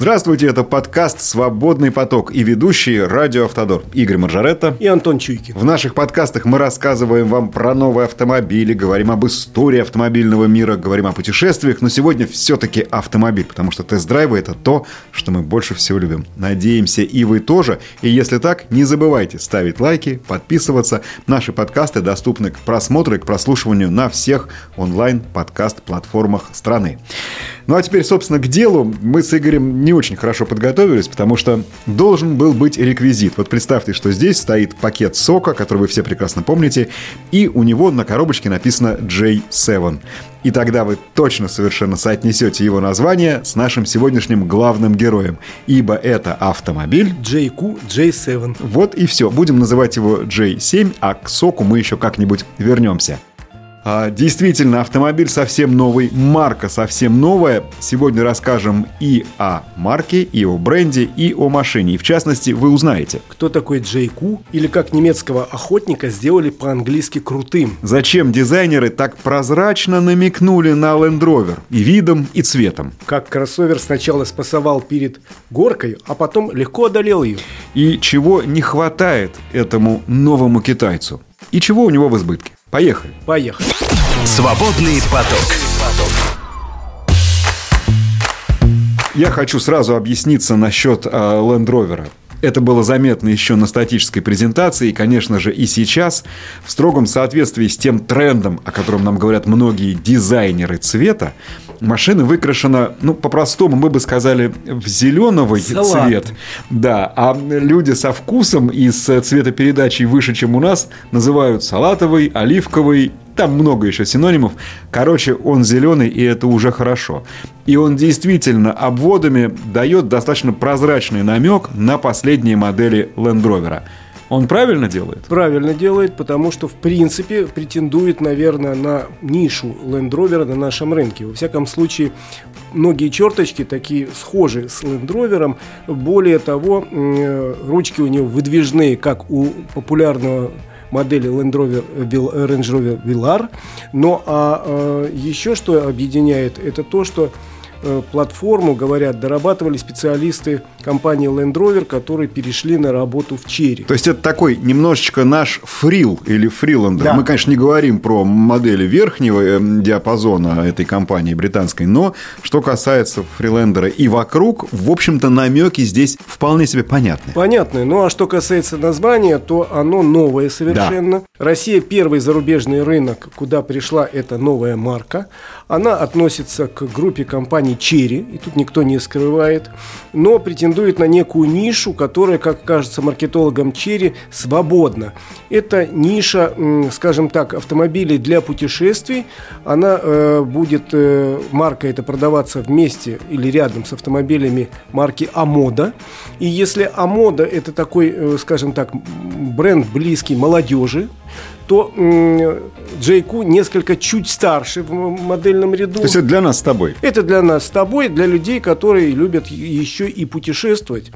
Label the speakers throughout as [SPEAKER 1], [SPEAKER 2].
[SPEAKER 1] Здравствуйте, это подкаст «Свободный поток» и ведущие «Радио Автодор» Игорь Маржаретта
[SPEAKER 2] и Антон Чуйкин.
[SPEAKER 1] В наших подкастах мы рассказываем вам про новые автомобили, говорим об истории автомобильного мира, говорим о путешествиях, но сегодня все-таки автомобиль, потому что тест-драйвы – это то, что мы больше всего любим. Надеемся, и вы тоже. И если так, не забывайте ставить лайки, подписываться. Наши подкасты доступны к просмотру и к прослушиванию на всех онлайн-подкаст-платформах страны. Ну а теперь, собственно, к делу. Мы с Игорем не очень хорошо подготовились, потому что должен был быть реквизит. Вот представьте, что здесь стоит пакет сока, который вы все прекрасно помните, и у него на коробочке написано J7. И тогда вы точно совершенно соотнесете его название с нашим сегодняшним главным героем, ибо это автомобиль
[SPEAKER 2] JQ J7.
[SPEAKER 1] Вот и все. Будем называть его J7, а к соку мы еще как-нибудь вернемся. А, действительно, автомобиль совсем новый, марка совсем новая. Сегодня расскажем и о марке, и о бренде, и о машине. И в частности, вы узнаете.
[SPEAKER 2] Кто такой Джейку или как немецкого охотника сделали по-английски крутым.
[SPEAKER 1] Зачем дизайнеры так прозрачно намекнули на Land Rover и видом, и цветом.
[SPEAKER 2] Как кроссовер сначала спасовал перед горкой, а потом легко одолел ее.
[SPEAKER 1] И чего не хватает этому новому китайцу. И чего у него в избытке. Поехали.
[SPEAKER 2] Поехали.
[SPEAKER 3] Свободный поток.
[SPEAKER 1] Я хочу сразу объясниться насчет э, Land Rover. Это было заметно еще на статической презентации, и, конечно же, и сейчас, в строгом соответствии с тем трендом, о котором нам говорят многие дизайнеры цвета, машина выкрашена, ну, по-простому мы бы сказали, в зеленовый
[SPEAKER 2] Салат.
[SPEAKER 1] цвет. Да, а люди со вкусом и с цветопередачей выше, чем у нас, называют салатовый, оливковый там много еще синонимов. Короче, он зеленый, и это уже хорошо. И он действительно обводами дает достаточно прозрачный намек на последние модели Land Rover. Он правильно делает?
[SPEAKER 2] Правильно делает, потому что, в принципе, претендует, наверное, на нишу Land Rover на нашем рынке. Во всяком случае, многие черточки такие схожи с Land Rover. Более того, э, ручки у него выдвижные, как у популярного модели Land Rover, Range Rover Velar. Но а, а еще что объединяет, это то, что Э, платформу, говорят, дорабатывали специалисты компании Land Rover, которые перешли на работу в Черри.
[SPEAKER 1] То есть это такой немножечко наш фрил или фриландер.
[SPEAKER 2] Да.
[SPEAKER 1] Мы, конечно, не говорим про модели верхнего э, диапазона этой компании британской, но что касается фрилендера и вокруг, в общем-то, намеки здесь вполне себе понятны.
[SPEAKER 2] Понятно. Ну а что касается названия, то оно новое совершенно. Да. Россия первый зарубежный рынок, куда пришла эта новая марка. Она относится к группе компаний Cherry, и тут никто не скрывает, но претендует на некую нишу, которая, как кажется маркетологам Cherry, свободна. Это ниша, скажем так, автомобилей для путешествий. Она э, будет, э, марка это продаваться вместе или рядом с автомобилями марки Амода. И если Амода это такой, э, скажем так, бренд близкий молодежи, то Джейку несколько чуть старше в модельном ряду.
[SPEAKER 1] То есть это для нас с тобой?
[SPEAKER 2] Это для нас с тобой, для людей, которые любят еще и путешествовать.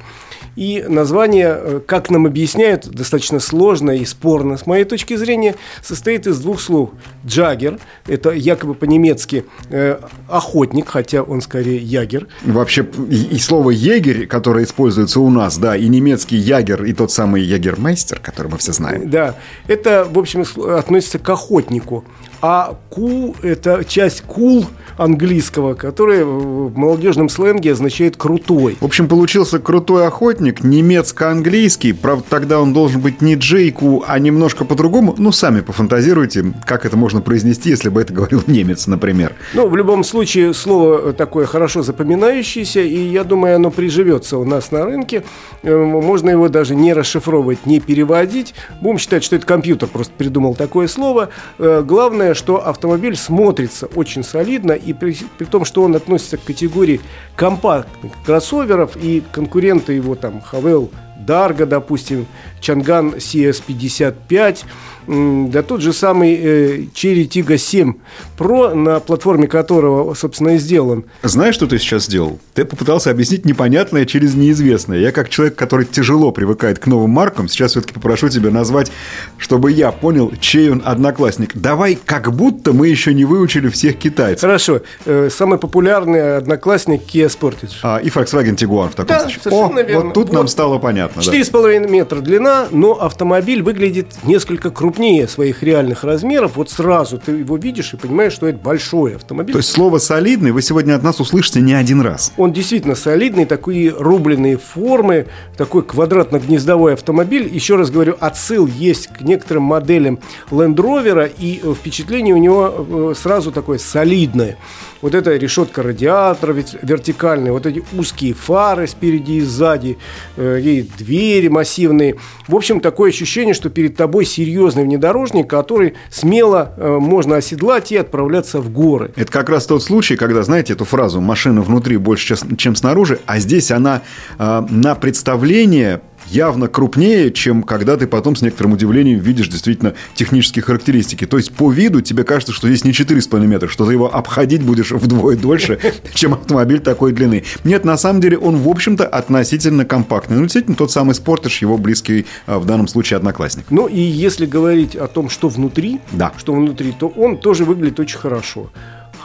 [SPEAKER 2] И название, э, как нам объясняют, достаточно сложно и спорно, с моей точки зрения, состоит из двух слов. Джаггер, это якобы по-немецки э, охотник, хотя он скорее ягер.
[SPEAKER 1] Вообще, и, и слово егерь, которое используется у нас, да, и немецкий ягер, и тот самый ягермейстер, который мы все знаем.
[SPEAKER 2] Да, это, в общем, относится к охотнику. А ку – это часть кул английского, который в молодежном сленге означает «крутой».
[SPEAKER 1] В общем, получился крутой охотник, немецко-английский. Правда, тогда он должен быть не Джейку, а немножко по-другому. Ну, сами пофантазируйте, как это можно произнести, если бы это говорил немец, например.
[SPEAKER 2] Ну, в любом случае, слово такое хорошо запоминающееся, и я думаю, оно приживется у нас на рынке. Э, можно его даже не расшифровывать, не переводить. Будем считать, что это компьютер просто придумал такое слово. Э, главное, что автомобиль смотрится очень солидно, и при, при том, что он относится к категории компактных кроссоверов, и конкуренты его там Хавел, Дарга, допустим, Чанган CS55, да тот же самый э, Cherry Tiggo 7 Pro, на платформе которого, собственно, и сделан.
[SPEAKER 1] Знаешь, что ты сейчас сделал? Ты попытался объяснить непонятное через неизвестное. Я как человек, который тяжело привыкает к новым маркам, сейчас все-таки попрошу тебя назвать, чтобы я понял, чей он одноклассник. Давай, как будто мы еще не выучили всех китайцев.
[SPEAKER 2] Хорошо. Э, самый популярный одноклассник Kia Sportage.
[SPEAKER 1] А, и Volkswagen Tiguan в таком
[SPEAKER 2] Да,
[SPEAKER 1] случае.
[SPEAKER 2] совершенно
[SPEAKER 1] О,
[SPEAKER 2] верно.
[SPEAKER 1] Вот тут
[SPEAKER 2] Вот.
[SPEAKER 1] нам стало понятно. Да.
[SPEAKER 2] 4,5 метра длина, но автомобиль выглядит несколько крупнее своих реальных размеров. Вот сразу ты его видишь и понимаешь, что это большой автомобиль.
[SPEAKER 1] То есть слово «солидный» вы сегодня от нас услышите не один раз.
[SPEAKER 2] Он действительно солидный, такие рубленые формы, такой квадратно-гнездовой автомобиль. Еще раз говорю, отсыл есть к некоторым моделям Land Rover, и э, впечатление у него э, сразу такое солидное. Вот эта решетка радиатора вертикальная, вот эти узкие фары спереди и сзади, э, и двери массивные. В общем, такое ощущение, что перед тобой серьезный внедорожник, который смело э, можно оседлать и отправляться в горы.
[SPEAKER 1] Это как раз тот случай, когда, знаете, эту фразу «машина внутри больше, чем снаружи», а здесь она э, на представление явно крупнее, чем когда ты потом с некоторым удивлением видишь действительно технические характеристики. То есть по виду тебе кажется, что здесь не 4,5 метра, что ты его обходить будешь вдвое дольше, чем автомобиль такой длины. Нет, на самом деле он, в общем-то, относительно компактный. Ну, действительно, тот самый Спортаж, его близкий а, в данном случае одноклассник.
[SPEAKER 2] Ну и если говорить о том, что внутри,
[SPEAKER 1] Да.
[SPEAKER 2] что внутри, то он тоже выглядит очень хорошо.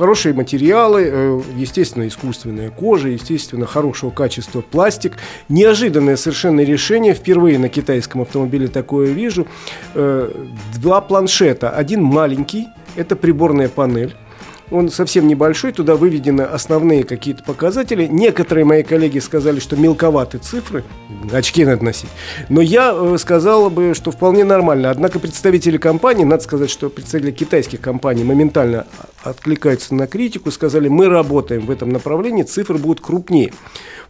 [SPEAKER 2] Хорошие материалы, э, естественно, искусственная кожа, естественно, хорошего качества пластик. Неожиданное совершенно решение. Впервые на китайском автомобиле такое вижу. Э, Два планшета. Один маленький, это приборная панель. Он совсем небольшой, туда выведены основные какие-то показатели. Некоторые мои коллеги сказали, что мелковаты цифры, очки надо носить. Но я э, сказал бы, что вполне нормально. Однако представители компании, надо сказать, что представители китайских компаний моментально откликаются на критику, сказали, мы работаем в этом направлении, цифры будут крупнее.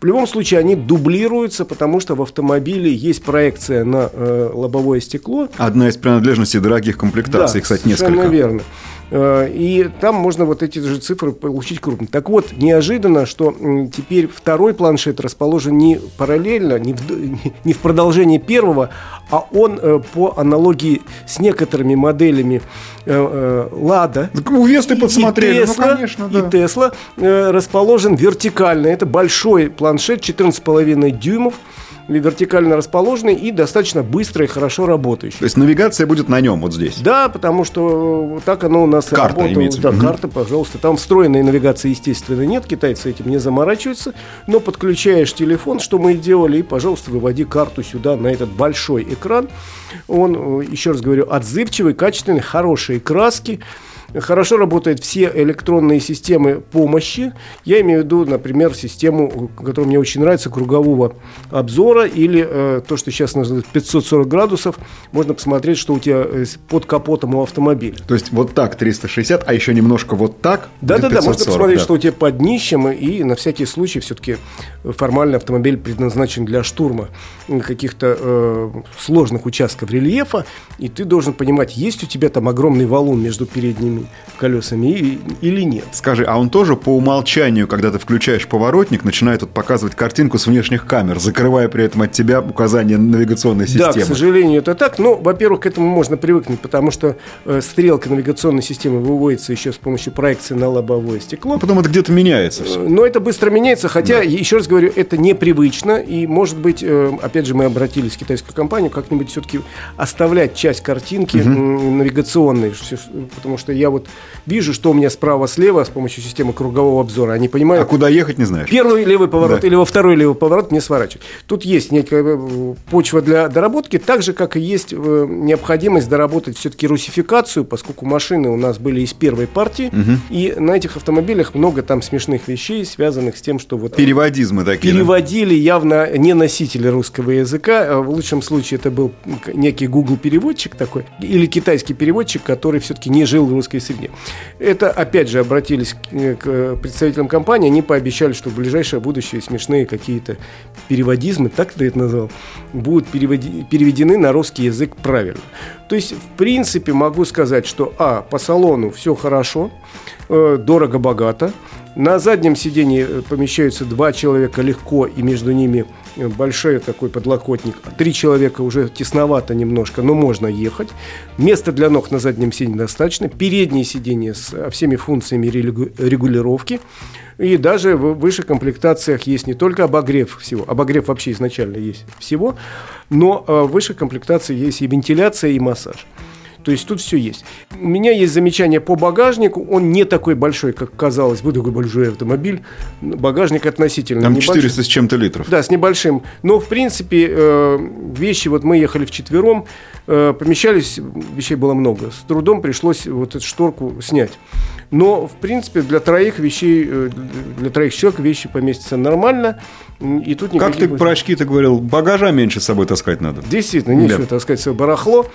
[SPEAKER 2] В любом случае они дублируются, потому что в автомобиле есть проекция на э, лобовое стекло,
[SPEAKER 1] Одна из принадлежностей дорогих комплектаций, кстати,
[SPEAKER 2] совершенно
[SPEAKER 1] несколько.
[SPEAKER 2] верно. Э, И там можно вот эти же цифры получить крупно. Так вот, неожиданно, что теперь второй планшет расположен не параллельно, не в, не в продолжении первого, а он э, по аналогии с некоторыми моделями э, Лада.
[SPEAKER 1] У Весты подсмотрели,
[SPEAKER 2] И
[SPEAKER 1] ну,
[SPEAKER 2] Tesla,
[SPEAKER 1] конечно,
[SPEAKER 2] и
[SPEAKER 1] да.
[SPEAKER 2] Tesla э, расположен вертикально. Это большой планшет 14,5 дюймов, вертикально расположенный и достаточно быстро и хорошо работающий.
[SPEAKER 1] То есть навигация будет на нем, вот здесь.
[SPEAKER 2] Да, потому что э, так оно у нас
[SPEAKER 1] Карта
[SPEAKER 2] работало.
[SPEAKER 1] имеется
[SPEAKER 2] Да,
[SPEAKER 1] виду.
[SPEAKER 2] карта, пожалуйста. Там встроенной навигации, естественно, нет. Китайцы этим не заморачиваются. Но подключаешь телефон, что мы и делали, и, пожалуйста, выводи карту сюда, на этот большой экран. Он, э, еще раз говорю, отзывчивый, качественный, хорошие краски. Хорошо работают все электронные системы помощи. Я имею в виду, например, систему, которая мне очень нравится, кругового обзора или э, то, что сейчас называют 540 градусов. Можно посмотреть, что у тебя э, под капотом у автомобиля.
[SPEAKER 1] То есть вот так 360, а еще немножко вот так.
[SPEAKER 2] Да-да-да, можно
[SPEAKER 1] 540,
[SPEAKER 2] посмотреть,
[SPEAKER 1] да.
[SPEAKER 2] что у тебя под днищем, и на всякий случай все-таки формально автомобиль предназначен для штурма каких-то э, сложных участков рельефа, и ты должен понимать, есть у тебя там огромный валун между передними колесами и- или нет.
[SPEAKER 1] Скажи, а он тоже по умолчанию, когда ты включаешь поворотник, начинает вот показывать картинку с внешних камер, закрывая при этом от тебя указания навигационной
[SPEAKER 2] Да, к
[SPEAKER 1] системы?
[SPEAKER 2] сожалению, это так. Но, во-первых, к этому можно привыкнуть, потому что э, стрелка навигационной системы выводится еще с помощью проекции на лобовое стекло.
[SPEAKER 1] Ну, потом это где-то меняется все.
[SPEAKER 2] Э, Но это быстро меняется, хотя, еще раз говорю, это непривычно. И, может быть, э, опять же, мы обратились в китайскую компанию, как-нибудь все-таки оставлять часть картинки м, навигационной. Потому что я вот вижу, что у меня справа-слева с помощью системы кругового обзора. Они
[SPEAKER 1] А
[SPEAKER 2] понимают,
[SPEAKER 1] куда ехать не знаешь?
[SPEAKER 2] Первый левый поворот
[SPEAKER 1] Да.
[SPEAKER 2] или во второй левый поворот не сворачивать. Тут есть некая э, почва для доработки, так же, как и есть э, необходимость доработать все-таки русификацию, поскольку машины у нас были из первой партии, и на этих автомобилях много там смешных вещей, связанных с тем, что вот
[SPEAKER 1] Переводизмы такие. да?
[SPEAKER 2] переводили явно не носители русского языка. а В лучшем случае это был некий Google переводчик такой или китайский переводчик, который все-таки не жил в русской среде. Это опять же обратились к, э, к представителям компании, они пообещали, что в ближайшее будущее смешные какие-то переводизмы, так ты это назвал, будут переводи- переведены на русский язык правильно. То есть, в принципе, могу сказать, что а, по салону все хорошо, э, дорого-богато. На заднем сидении э, помещаются два человека легко, и между ними э, большой такой подлокотник. Три человека уже тесновато немножко, но можно ехать. Места для ног на заднем сиденье достаточно. Переднее сиденье с э, всеми функциями регулировки. И даже в высших комплектациях есть не только обогрев всего, обогрев вообще изначально есть всего, но в высших комплектациях есть и вентиляция, и массаж. То есть тут все есть. У меня есть замечание по багажнику. Он не такой большой, как казалось бы, такой большой автомобиль. Багажник относительно
[SPEAKER 1] Там
[SPEAKER 2] небольшой.
[SPEAKER 1] 400 с чем-то литров.
[SPEAKER 2] Да, с небольшим. Но, в принципе, э, вещи, вот мы ехали вчетвером, э, помещались, вещей было много. С трудом пришлось вот эту шторку снять. Но, в принципе, для троих вещей, э, для троих человек вещи поместятся нормально. И тут
[SPEAKER 1] как ты про очки-то говорил, багажа меньше с собой таскать надо.
[SPEAKER 2] Действительно, нечего да. таскать свое барахло.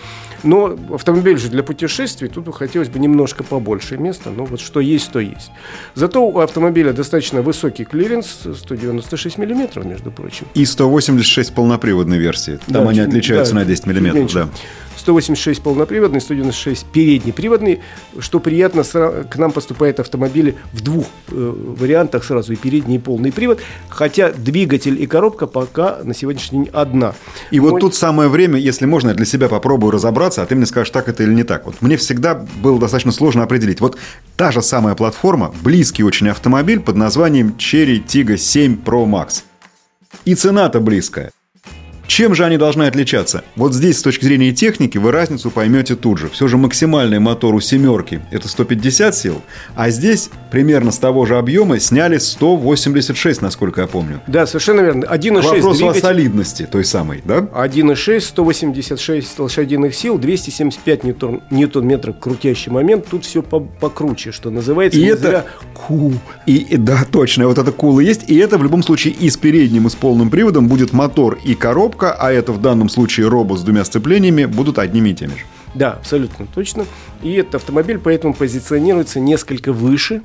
[SPEAKER 2] Но автомобиль же для путешествий, тут хотелось бы немножко побольше места. Но вот что есть, то есть. Зато у автомобиля достаточно высокий клиренс, 196 миллиметров, между прочим.
[SPEAKER 1] И 186 полноприводной версии. Там да, они отличаются да, на 10 миллиметров. Да.
[SPEAKER 2] 186 полноприводный, 196 переднеприводный. Что приятно, к нам поступают автомобили в двух э, вариантах сразу, и передний, и полный привод. Хотя двигатель и коробка пока на сегодняшний день одна.
[SPEAKER 1] И Мой... вот тут самое время, если можно, я для себя попробую разобраться, а ты мне скажешь, так это или не так. Вот мне всегда было достаточно сложно определить. Вот та же самая платформа, близкий очень автомобиль под названием Cherry Tiggo 7 Pro Max. И цена-то близкая. Чем же они должны отличаться? Вот здесь, с точки зрения техники, вы разницу поймете тут же. Все же максимальный мотор у семерки – это 150 сил, а здесь примерно с того же объема сняли 186, насколько я помню.
[SPEAKER 2] Да, совершенно верно. 1,6
[SPEAKER 1] Вопрос двигатель... о солидности той самой, да?
[SPEAKER 2] 1,6, 186 лошадиных сил, 275 ньютон, ньютон-метров крутящий момент. Тут все покруче, что называется.
[SPEAKER 1] И это кул. И, и, да, точно, вот это кул и есть. И это в любом случае и с передним, и с полным приводом будет мотор и коробка, коробка, а это в данном случае робот с двумя сцеплениями, будут одними и теми же.
[SPEAKER 2] Да, абсолютно точно. И этот автомобиль поэтому позиционируется несколько выше,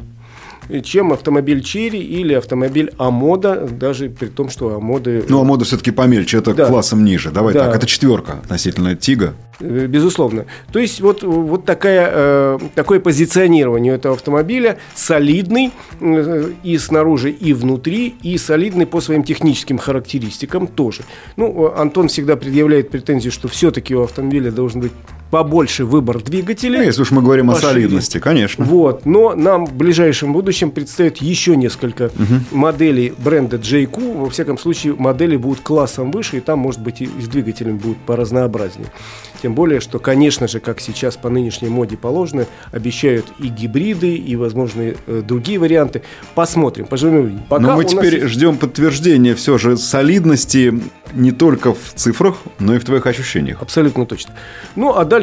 [SPEAKER 2] чем автомобиль Черри или автомобиль Амода, даже при том, что Амоды...
[SPEAKER 1] Ну, Амода все-таки помельче, это да. классом ниже. Давай да. так, это четверка относительно Тига.
[SPEAKER 2] Э, безусловно. То есть вот, вот такая, э, такое позиционирование этого автомобиля солидный э, и снаружи, и внутри, и солидный по своим техническим характеристикам тоже. Ну, Антон всегда предъявляет претензию, что все-таки у автомобиля должен быть побольше выбор двигателей. Ну,
[SPEAKER 1] если уж мы говорим о солидности, конечно.
[SPEAKER 2] Вот. Но нам в ближайшем будущем предстоит еще несколько угу. моделей бренда JQ. Во всяком случае, модели будут классом выше, и там, может быть, и с двигателем будут поразнообразнее. Тем более, что, конечно же, как сейчас по нынешней моде положено, обещают и гибриды, и возможные э, другие варианты. Посмотрим, поживем.
[SPEAKER 1] Пока Но мы теперь есть... ждем подтверждения все же солидности не только в цифрах, но и в твоих ощущениях.
[SPEAKER 2] Абсолютно точно. Ну, а дальше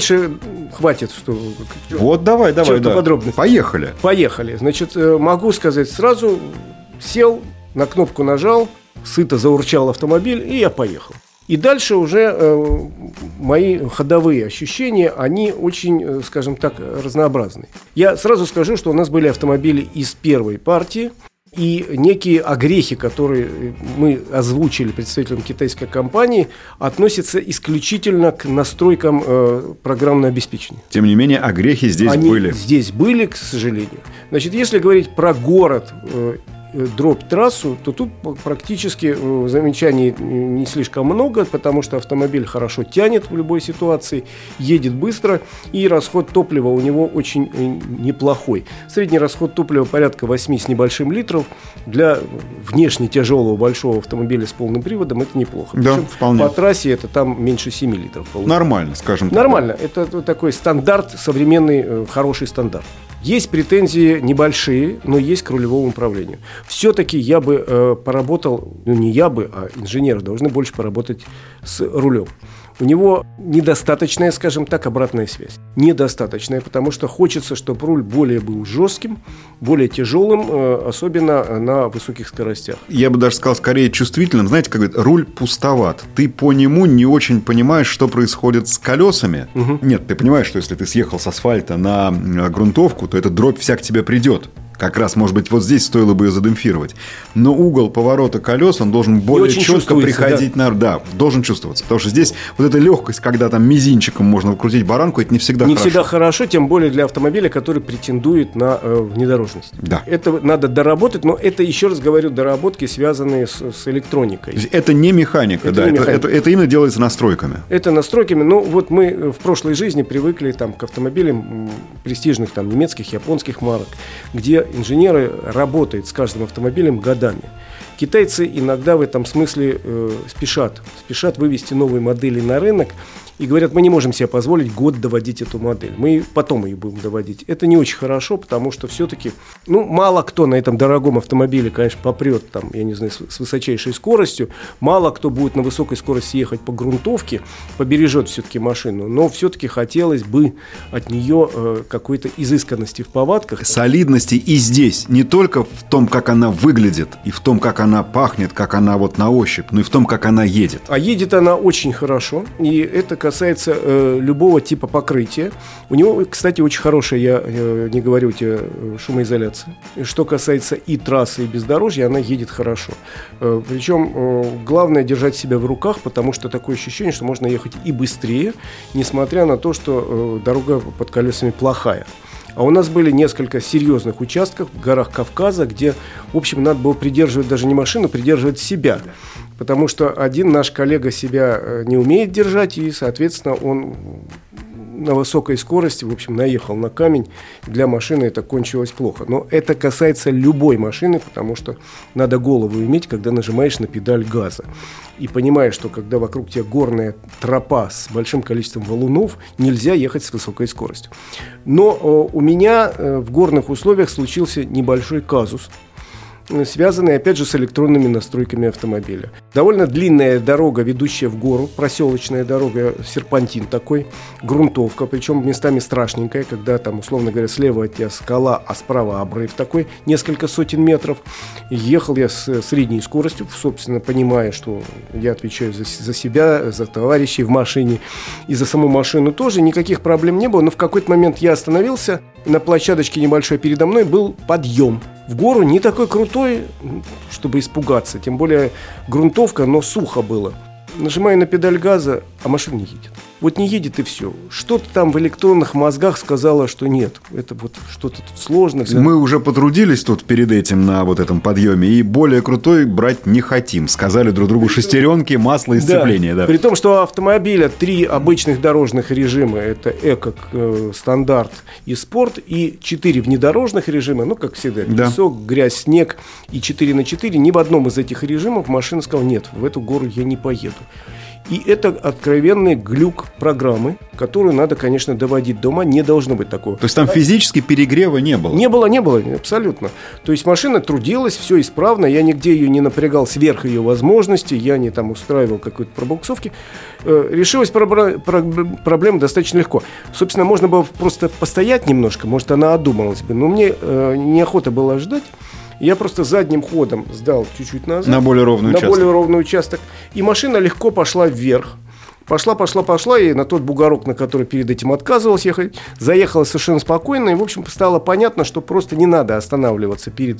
[SPEAKER 2] хватит, что...
[SPEAKER 1] Вот давай, давай, да.
[SPEAKER 2] подробно.
[SPEAKER 1] Поехали.
[SPEAKER 2] Поехали. Значит, э, могу сказать сразу, сел, на кнопку нажал, сыто заурчал автомобиль, и я поехал. И дальше уже э, мои ходовые ощущения, они очень, э, скажем так, разнообразны. Я сразу скажу, что у нас были автомобили из первой партии, и некие огрехи, которые мы озвучили представителям китайской компании, относятся исключительно к настройкам э, программного обеспечения.
[SPEAKER 1] Тем не менее, огрехи здесь
[SPEAKER 2] Они
[SPEAKER 1] были.
[SPEAKER 2] Здесь были, к сожалению. Значит, если говорить про город э, дробь трассу, то тут практически э, замечаний не слишком много, потому что автомобиль хорошо тянет в любой ситуации, едет быстро, и расход топлива у него очень э, неплохой. Средний расход топлива порядка 8 с небольшим литров. Для внешне тяжелого большого автомобиля с полным приводом это неплохо.
[SPEAKER 1] Да, Причем вполне.
[SPEAKER 2] По трассе это там меньше 7 литров.
[SPEAKER 1] Получается. Нормально, скажем так.
[SPEAKER 2] Нормально. Это такой стандарт, современный, хороший стандарт. Есть претензии небольшие, но есть к рулевому управлению. Все-таки я бы э, поработал, ну не я бы, а инженеры должны больше поработать с рулем у него недостаточная, скажем так, обратная связь. Недостаточная, потому что хочется, чтобы руль более был жестким, более тяжелым, э, особенно на высоких скоростях.
[SPEAKER 1] Я бы даже сказал, скорее чувствительным. Знаете, как говорят, руль пустоват. Ты по нему не очень понимаешь, что происходит с колесами. Угу. Нет, ты понимаешь, что если ты съехал с асфальта на грунтовку, то эта дробь вся к тебе придет Как раз, может быть, вот здесь стоило бы ее задемпфировать. Но угол поворота колес, он должен более четко приходить да. на... Да, должен чувствоваться. Потому что здесь вот эта легкость, когда там мизинчиком можно выкрутить баранку, это не всегда
[SPEAKER 2] не
[SPEAKER 1] хорошо.
[SPEAKER 2] Не всегда хорошо, тем более для автомобиля, который претендует на э, внедорожность.
[SPEAKER 1] Да.
[SPEAKER 2] Это надо доработать, но это, еще раз говорю, доработки, связанные с, с электроникой.
[SPEAKER 1] Это не механика, это да, не это, механика. Это, это именно делается настройками.
[SPEAKER 2] Это настройками, но вот мы в прошлой жизни привыкли там, к автомобилям престижных там, немецких, японских марок, где инженеры работают с каждым автомобилем годами. Китайцы иногда в этом смысле э, спешат, спешат вывести новые модели на рынок, и говорят, мы не можем себе позволить год доводить эту модель. Мы потом ее будем доводить. Это не очень хорошо, потому что все-таки, ну, мало кто на этом дорогом автомобиле, конечно, попрет там, я не знаю, с высочайшей скоростью. Мало кто будет на высокой скорости ехать по грунтовке, побережет все-таки машину. Но все-таки хотелось бы от нее э, какой-то изысканности в повадках.
[SPEAKER 1] Солидности и здесь. Не только в том, как она выглядит, и в том, как она пахнет, как она вот на ощупь, но и в том, как она едет.
[SPEAKER 2] А едет она очень хорошо. И это, касается э, любого типа покрытия. У него, кстати, очень хорошая, я э, не говорю тебе, э, шумоизоляция. Что касается и трассы, и бездорожья, она едет хорошо. Э, причем э, главное держать себя в руках, потому что такое ощущение, что можно ехать и быстрее, несмотря на то, что э, дорога под колесами плохая. А у нас были несколько серьезных участков в горах Кавказа, где, в общем, надо было придерживать даже не машину, придерживать себя потому что один наш коллега себя э, не умеет держать, и, соответственно, он на высокой скорости, в общем, наехал на камень. Для машины это кончилось плохо. Но это касается любой машины, потому что надо голову иметь, когда нажимаешь на педаль газа. И понимаешь, что когда вокруг тебя горная тропа с большим количеством валунов, нельзя ехать с высокой скоростью. Но у меня э, в горных условиях случился небольшой казус – связанные, опять же, с электронными настройками автомобиля. Довольно длинная дорога, ведущая в гору, проселочная дорога, серпантин такой, грунтовка, причем местами страшненькая, когда там, условно говоря, слева от тебя скала, а справа обрыв такой, несколько сотен метров. Ехал я с средней скоростью, собственно, понимая, что я отвечаю за, за себя, за товарищей в машине и за саму машину тоже, никаких проблем не было, но в какой-то момент я остановился, на площадочке небольшой передо мной был подъем в гору не такой крутой, чтобы испугаться. Тем более грунтовка, но сухо было. Нажимаю на педаль газа, а машина не едет. Вот не едет и все. Что-то там в электронных мозгах сказала, что нет. Это вот что-то тут сложно.
[SPEAKER 1] Для... Мы уже потрудились тут перед этим на вот этом подъеме и более крутой брать не хотим. Сказали друг другу шестеренки, масло и сцепление. Да.
[SPEAKER 2] Да. При том, что у автомобиля три обычных дорожных режима. Это эко, э, стандарт и спорт. И четыре внедорожных режима. Ну, как всегда, песок, да. грязь, снег. И 4 на 4. Ни в одном из этих режимов машина сказала, нет, в эту гору я не поеду. И это откровенный глюк программы, которую надо, конечно, доводить дома. Не должно быть такого.
[SPEAKER 1] То есть там физически перегрева не было?
[SPEAKER 2] Не было, не было, абсолютно. То есть машина трудилась, все исправно. Я нигде ее не напрягал сверх ее возможностей. Я не там устраивал какой-то пробуксовки. Э, решилась проблема достаточно легко. Собственно, можно было просто постоять немножко. Может, она одумалась бы. Но мне э, неохота было ждать. Я просто задним ходом сдал чуть-чуть назад.
[SPEAKER 1] На более ровный
[SPEAKER 2] на
[SPEAKER 1] участок.
[SPEAKER 2] На более ровный участок. И машина легко пошла вверх. Пошла, пошла, пошла, и на тот бугорок, на который перед этим отказывалась ехать, заехала совершенно спокойно, и, в общем, стало понятно, что просто не надо останавливаться перед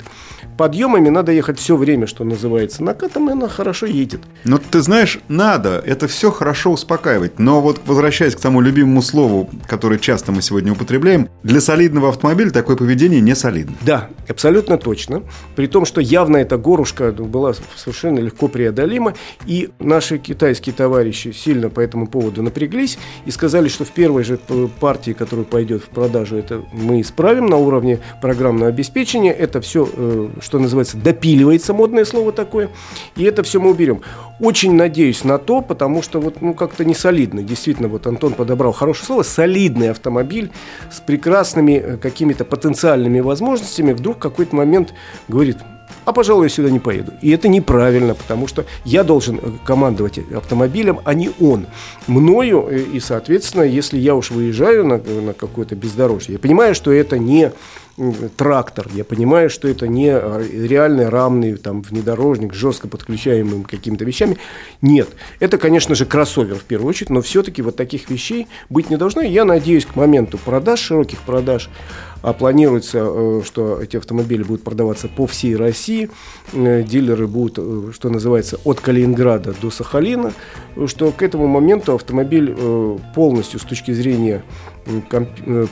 [SPEAKER 2] подъемами, надо ехать все время, что называется, накатом, и она хорошо едет.
[SPEAKER 1] Но ты знаешь, надо, это все хорошо успокаивать, но вот возвращаясь к тому любимому слову, которое часто мы сегодня употребляем, для солидного автомобиля такое поведение не солидно.
[SPEAKER 2] Да, абсолютно точно, при том, что явно эта горушка была совершенно легко преодолима, и наши китайские товарищи сильно по этому поводу напряглись и сказали, что в первой же партии, которая пойдет в продажу, это мы исправим на уровне программного обеспечения. Это все, э, что называется, допиливается, модное слово такое. И это все мы уберем. Очень надеюсь на то, потому что вот ну как-то не солидно. Действительно, вот Антон подобрал хорошее слово. Солидный автомобиль с прекрасными э, какими-то потенциальными возможностями вдруг в какой-то момент говорит, а, пожалуй, я сюда не поеду. И это неправильно, потому что я должен э, командовать автомобилем, а не он. Мною, э, и, соответственно, если я уж выезжаю на, на какое-то бездорожье, я понимаю, что это не трактор. Я понимаю, что это не реальный рамный там, внедорожник, жестко подключаемым какими-то вещами. Нет. Это, конечно же, кроссовер в первую очередь, но все-таки вот таких вещей быть не должно. Я надеюсь, к моменту продаж, широких продаж, а планируется, э, что эти автомобили будут продаваться по всей России. Э, дилеры будут, э, что называется, от Калининграда до Сахалина, что к этому моменту автомобиль полностью с точки зрения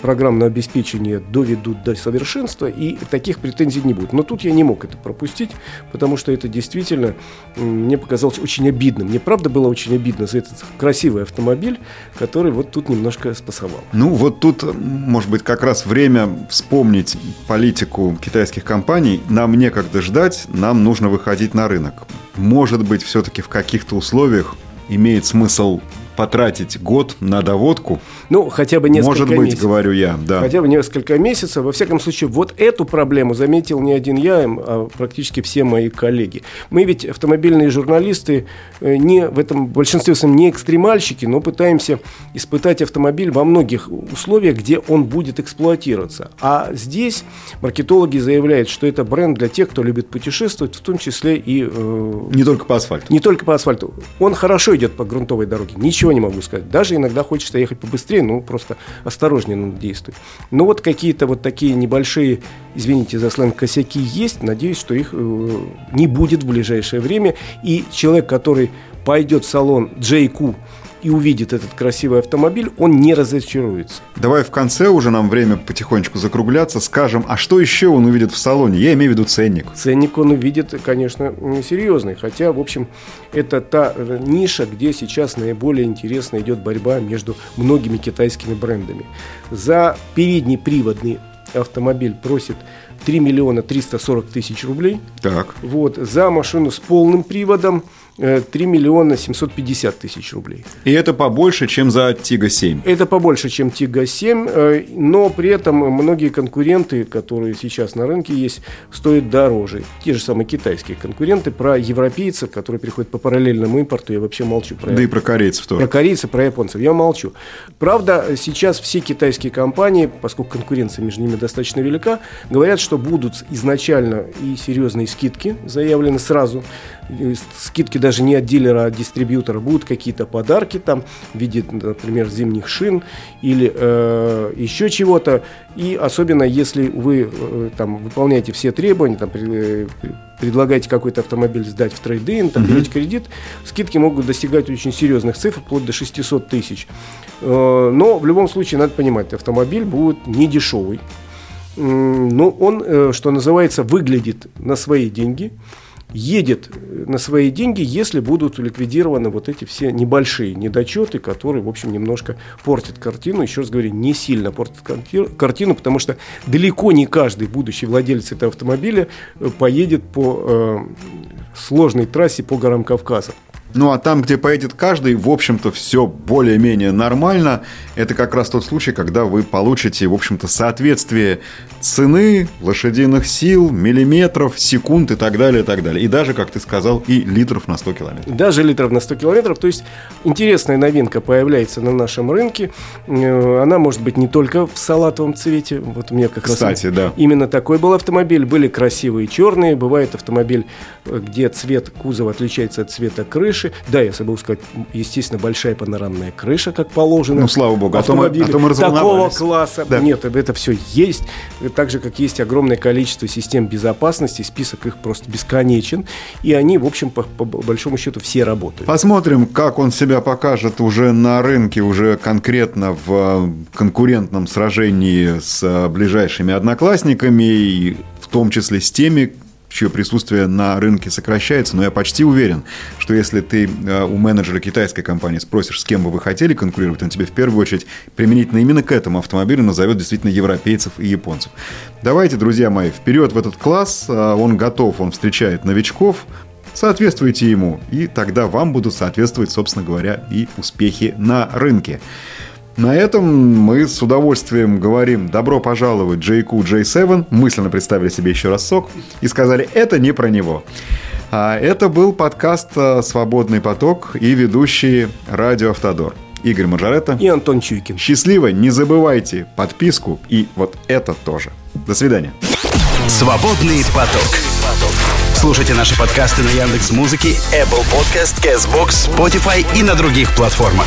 [SPEAKER 2] программное обеспечение доведут до совершенства, и таких претензий не будет. Но тут я не мог это пропустить, потому что это действительно мне показалось очень обидным. Мне правда было очень обидно за этот красивый автомобиль, который вот тут немножко спасовал.
[SPEAKER 1] Ну, вот тут, может быть, как раз время вспомнить политику китайских компаний. Нам некогда ждать, нам нужно выходить на рынок. Может быть, все-таки в каких-то условиях имеет смысл потратить год на доводку.
[SPEAKER 2] Ну, хотя бы несколько
[SPEAKER 1] Может быть, месяцев. говорю я, да.
[SPEAKER 2] Хотя бы несколько месяцев. Во всяком случае, вот эту проблему заметил не один я, а практически все мои коллеги. Мы ведь автомобильные журналисты, э, не, в этом большинстве своем не экстремальщики, но пытаемся испытать автомобиль во многих условиях, где он будет эксплуатироваться. А здесь маркетологи заявляют, что это бренд для тех, кто любит путешествовать, в том числе и...
[SPEAKER 1] Э, не только по асфальту.
[SPEAKER 2] Не только по асфальту. Он хорошо идет по грунтовой дороге. Ничего ничего не могу сказать. Даже иногда хочется ехать побыстрее, ну, просто осторожнее надо действовать. Но вот какие-то вот такие небольшие, извините за сленг, косяки есть. Надеюсь, что их э, не будет в ближайшее время. И человек, который пойдет в салон JQ и увидит этот красивый автомобиль, он не разочаруется.
[SPEAKER 1] Давай в конце уже нам время потихонечку закругляться, скажем, а что еще он увидит в салоне? Я имею в виду ценник.
[SPEAKER 2] Ценник он увидит, конечно, серьезный, хотя, в общем, это та э, ниша, где сейчас наиболее интересно идет борьба между многими китайскими брендами. За передний приводный автомобиль просит 3 миллиона 340 тысяч рублей.
[SPEAKER 1] Так.
[SPEAKER 2] Вот, за машину с полным приводом 3 э, миллиона 750 тысяч рублей.
[SPEAKER 1] И это побольше, чем за Тига 7?
[SPEAKER 2] Это побольше, чем Тига 7, э, но при этом многие конкуренты, которые сейчас на рынке есть, стоят дороже. Те же самые китайские конкуренты. Про европейцев, которые приходят по параллельному импорту, я вообще молчу.
[SPEAKER 1] Про да и про корейцев тоже.
[SPEAKER 2] Про корейцев, про японцев я молчу. Правда, сейчас все китайские компании, поскольку конкуренция между ними достаточно велика, говорят, что будут изначально и серьезные скидки заявлены сразу скидки даже не от дилера, а от дистрибьютора, будут какие-то подарки там в виде, например, зимних шин или э, еще чего-то. И особенно если вы э, там выполняете все требования, там, при, предлагаете какой-то автомобиль сдать в трейдинг, там, берете кредит, скидки могут достигать очень серьезных цифр, вплоть до 600 тысяч. Э, но в любом случае надо понимать, автомобиль будет не дешевый. Но он, э, что называется, выглядит на свои деньги едет на свои деньги, если будут ликвидированы вот эти все небольшие недочеты, которые, в общем, немножко портят картину. Еще раз говорю, не сильно портят картину, потому что далеко не каждый будущий владелец этого автомобиля э, поедет по э, сложной трассе по горам Кавказа.
[SPEAKER 1] Ну а там, где поедет каждый, в общем-то, все более-менее нормально. Это как раз тот случай, когда вы получите, в общем-то, соответствие цены, лошадиных сил, миллиметров, секунд и так далее, и так далее. И даже, как ты сказал, и литров на 100 километров.
[SPEAKER 2] Даже литров на 100 километров. То есть интересная новинка появляется на нашем рынке. Э, она может быть не только в салатовом цвете. Вот у меня как
[SPEAKER 1] Кстати,
[SPEAKER 2] раз
[SPEAKER 1] да.
[SPEAKER 2] именно такой был автомобиль. Были красивые черные. Бывает автомобиль, э, где цвет кузова отличается от цвета крыши. Да, я забыл сказать, естественно, большая панорамная крыша, как положено.
[SPEAKER 1] Ну, слава богу,
[SPEAKER 2] а то мы, а
[SPEAKER 1] то мы
[SPEAKER 2] Такого класса. Да. Нет, это все есть так же, как есть огромное количество систем безопасности, список их просто бесконечен, и они, в общем, по, по большому счету все работают.
[SPEAKER 1] Посмотрим, как он себя покажет уже на рынке, уже конкретно в э, конкурентном сражении с э, ближайшими одноклассниками, и в том числе с теми, чье присутствие на рынке сокращается, но я почти уверен, что если ты э, у менеджера китайской компании спросишь, с кем бы вы хотели конкурировать, он тебе в первую очередь применительно именно к этому автомобилю назовет действительно европейцев и японцев. Давайте, друзья мои, вперед в этот класс, э, он готов, он встречает новичков, соответствуйте ему, и тогда вам будут соответствовать, собственно говоря, и успехи на рынке. На этом мы с удовольствием говорим «Добро пожаловать JQ J7», мысленно представили себе еще раз сок и сказали «Это не про него». А это был подкаст «Свободный поток» и ведущий радио «Автодор». Игорь Маржаретта
[SPEAKER 2] и Антон Чуйкин.
[SPEAKER 1] Счастливо, не забывайте подписку и вот это тоже. До свидания.
[SPEAKER 3] Свободный поток. Слушайте наши подкасты на Яндекс Музыке, Apple Podcast, Castbox, Spotify и на других платформах.